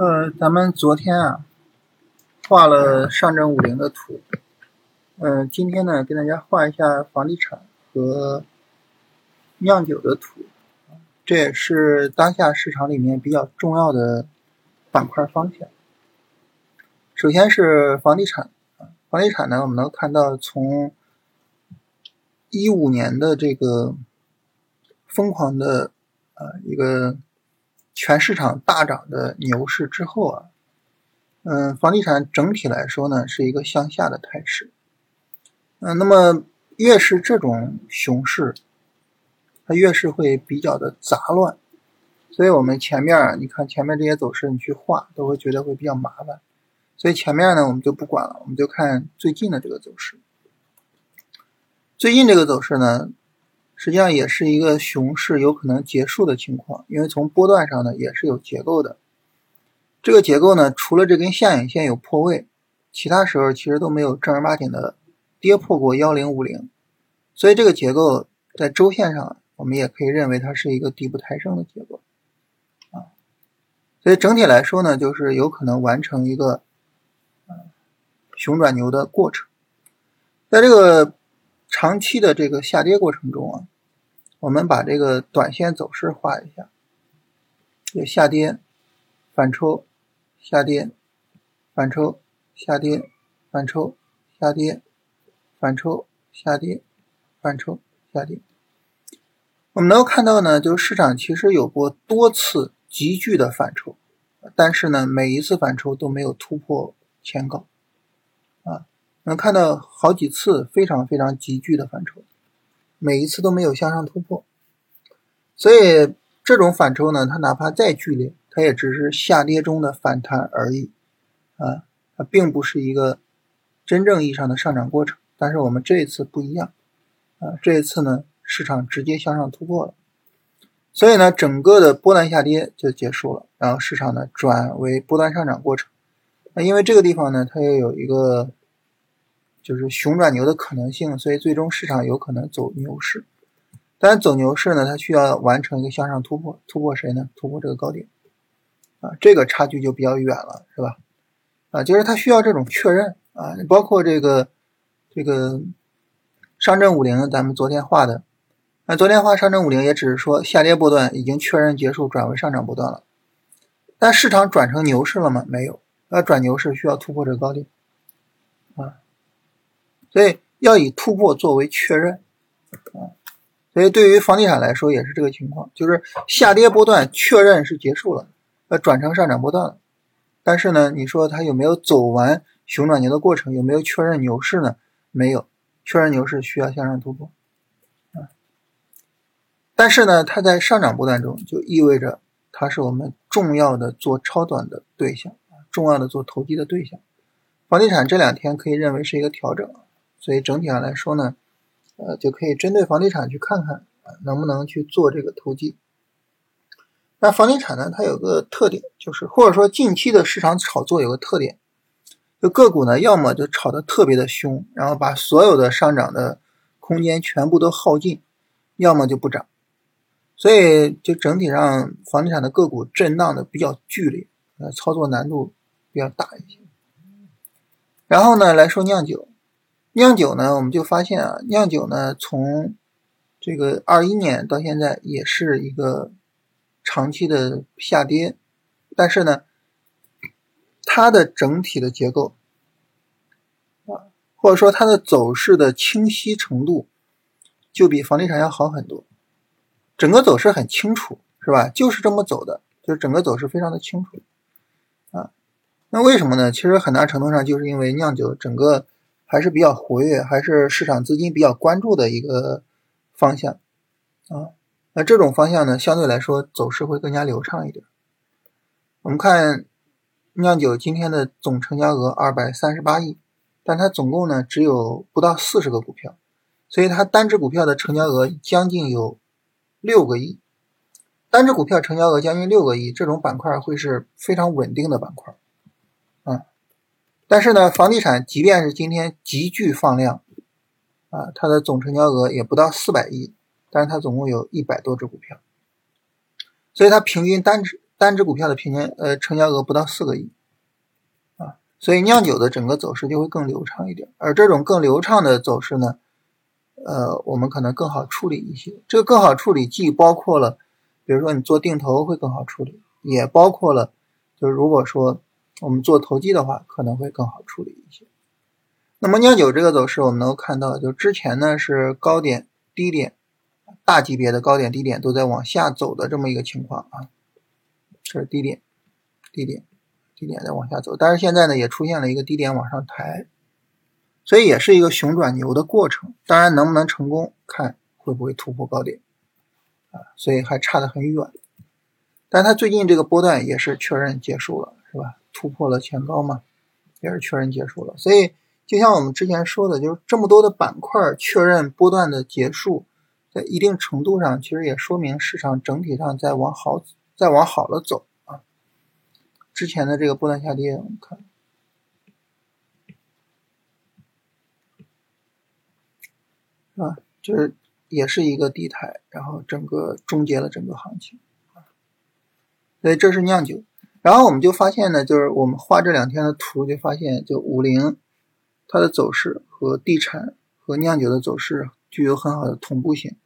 呃，咱们昨天啊画了上证五零的图，嗯、今天呢给大家画一下房地产和酿酒的图，这也是当下市场里面比较重要的板块方向。首先是房地产，房地产呢，我们能看到从一五年的这个疯狂的啊一个全市场大涨的牛市之后啊，嗯，房地产整体来说呢是一个向下的态势。嗯，那么越是这种熊市，它越是会比较的杂乱，所以我们前面啊，你看前面这些走势，你去画都会觉得会比较麻烦。所以前面呢我们就不管了，我们就看最近的这个走势。最近这个走势呢，实际上也是一个熊市有可能结束的情况，因为从波段上呢也是有结构的。这个结构呢，除了这根下影线有破位，其他时候其实都没有正儿八经的跌破过幺零五零，所以这个结构在周线上，我们也可以认为它是一个底部抬升的结构啊。所以整体来说呢，就是有可能完成一个熊转牛的过程，在这个长期的这个下跌过程中啊，我们把这个短线走势画一下，有下跌、反抽、下跌、反抽、下跌、反抽、下跌、反抽、下跌、反抽、下跌。我们能够看到呢，就是市场其实有过多次急剧的反抽，但是呢，每一次反抽都没有突破前高啊。能看到好几次非常非常急剧的反抽，每一次都没有向上突破，所以这种反抽呢，它哪怕再剧烈，它也只是下跌中的反弹而已，啊，它并不是一个真正意义上的上涨过程。但是我们这一次不一样，啊，这一次呢，市场直接向上突破了，所以呢，整个的波段下跌就结束了，然后市场呢转为波段上涨过程。那因为这个地方呢，它也有一个。就是熊转牛的可能性，所以最终市场有可能走牛市。但是走牛市呢，它需要完成一个向上突破，突破谁呢？突破这个高点啊，这个差距就比较远了，是吧？啊，就是它需要这种确认啊，包括这个这个上证五零，咱们昨天画的，那昨天画上证五零也只是说下跌波段已经确认结束，转为上涨波段了。但市场转成牛市了吗？没有，要转牛市需要突破这个高点啊。所以要以突破作为确认，啊，所以对于房地产来说也是这个情况，就是下跌波段确认是结束了，呃转成上涨波段了，但是呢，你说它有没有走完熊转牛的过程，有没有确认牛市呢？没有，确认牛市需要向上突破，啊，但是呢，它在上涨波段中就意味着它是我们重要的做超短的对象，重要的做投机的对象。房地产这两天可以认为是一个调整。所以整体上来说呢，呃，就可以针对房地产去看看，能不能去做这个投机。那房地产呢，它有个特点，就是或者说近期的市场炒作有个特点，就个股呢，要么就炒得特别的凶，然后把所有的上涨的空间全部都耗尽，要么就不涨。所以就整体上房地产的个股震荡的比较剧烈，呃，操作难度比较大一些。然后呢，来说酿酒。酿酒呢，我们就发现啊，酿酒呢，从这个二一年到现在也是一个长期的下跌，但是呢，它的整体的结构啊，或者说它的走势的清晰程度，就比房地产要好很多。整个走势很清楚，是吧？就是这么走的，就是整个走势非常的清楚啊。那为什么呢？其实很大程度上就是因为酿酒整个。还是比较活跃，还是市场资金比较关注的一个方向啊。那这种方向呢，相对来说走势会更加流畅一点。我们看酿酒今天的总成交额二百三十八亿，但它总共呢只有不到四十个股票，所以它单只股票的成交额将近有六个亿。单只股票成交额将近六个亿，这种板块会是非常稳定的板块啊。但是呢，房地产即便是今天急剧放量，啊，它的总成交额也不到四百亿，但是它总共有一百多只股票，所以它平均单只单只股票的平均呃成交额不到四个亿啊，所以酿酒的整个走势就会更流畅一点。而这种更流畅的走势呢，呃，我们可能更好处理一些。这个更好处理既包括了，比如说你做定投会更好处理，也包括了，就是如果说我们做投机的话，可能会更好处理一些。那么酿酒这个走势，我们能够看到，就之前呢是高点低点。大级别的高点低点都在往下走的这么一个情况啊，这是低点，低点，低点在往下走，但是现在呢也出现了一个低点往上抬，所以也是一个熊转牛的过程。当然能不能成功，看会不会突破高点啊，所以还差得很远。但它最近这个波段也是确认结束了，是吧？突破了前高嘛，也是确认结束了。所以就像我们之前说的，就是这么多的板块确认波段的结束。在一定程度上，其实也说明市场整体上在往好，在往好了走啊。之前的这个波段下跌，我们看，啊？就是也是一个低台，然后整个终结了整个行情。所以这是酿酒，然后我们就发现呢，就是我们画这两天的图，就发现就五零它的走势和地产和酿酒的走势。具有很好的同步性，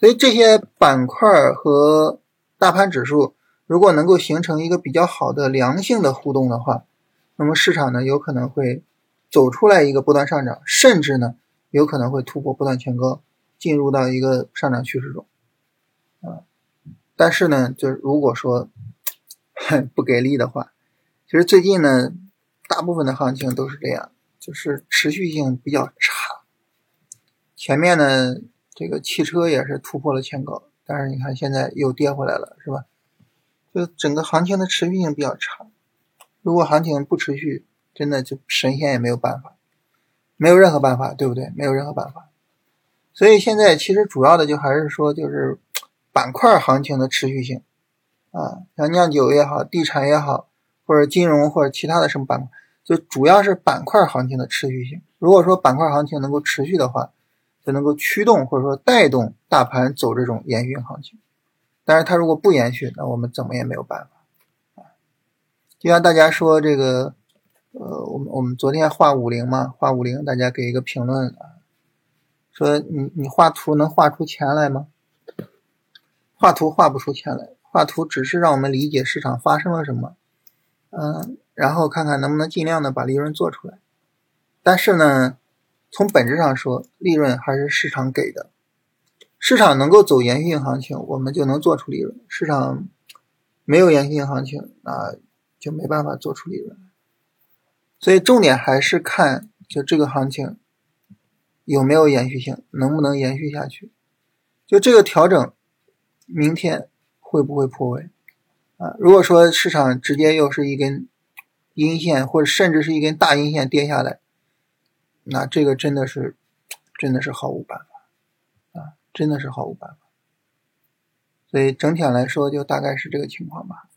所以这些板块和大盘指数如果能够形成一个比较好的良性的互动的话，那么市场呢有可能会走出来一个波段上涨，甚至呢有可能会突破波段前高，进入到一个上涨趋势中。啊，但是呢，就是如果说不给力的话，其实最近呢大部分的行情都是这样，就是持续性比较差。前面呢，这个汽车也是突破了前高，但是你看现在又跌回来了，是吧？就整个行情的持续性比较差。如果行情不持续，真的就神仙也没有办法，没有任何办法，对不对？没有任何办法。所以现在其实主要的就还是说，就是板块行情的持续性啊，像酿酒也好，地产也好，或者金融或者其他的什么板块，就主要是板块行情的持续性。如果说板块行情能够持续的话，就能够驱动或者说带动大盘走这种延续行情，但是它如果不延续，那我们怎么也没有办法啊。就像大家说这个，呃，我们我们昨天画五零嘛，画五零，大家给一个评论啊，说你你画图能画出钱来吗？画图画不出钱来，画图只是让我们理解市场发生了什么，嗯，然后看看能不能尽量的把利润做出来，但是呢。从本质上说，利润还是市场给的。市场能够走延续性行情，我们就能做出利润；市场没有延续性行情，那就没办法做出利润。所以重点还是看，就这个行情有没有延续性，能不能延续下去。就这个调整，明天会不会破位？啊，如果说市场直接又是一根阴线，或者甚至是一根大阴线跌下来。那这个真的是，真的是毫无办法啊！真的是毫无办法。所以整体上来说，就大概是这个情况吧。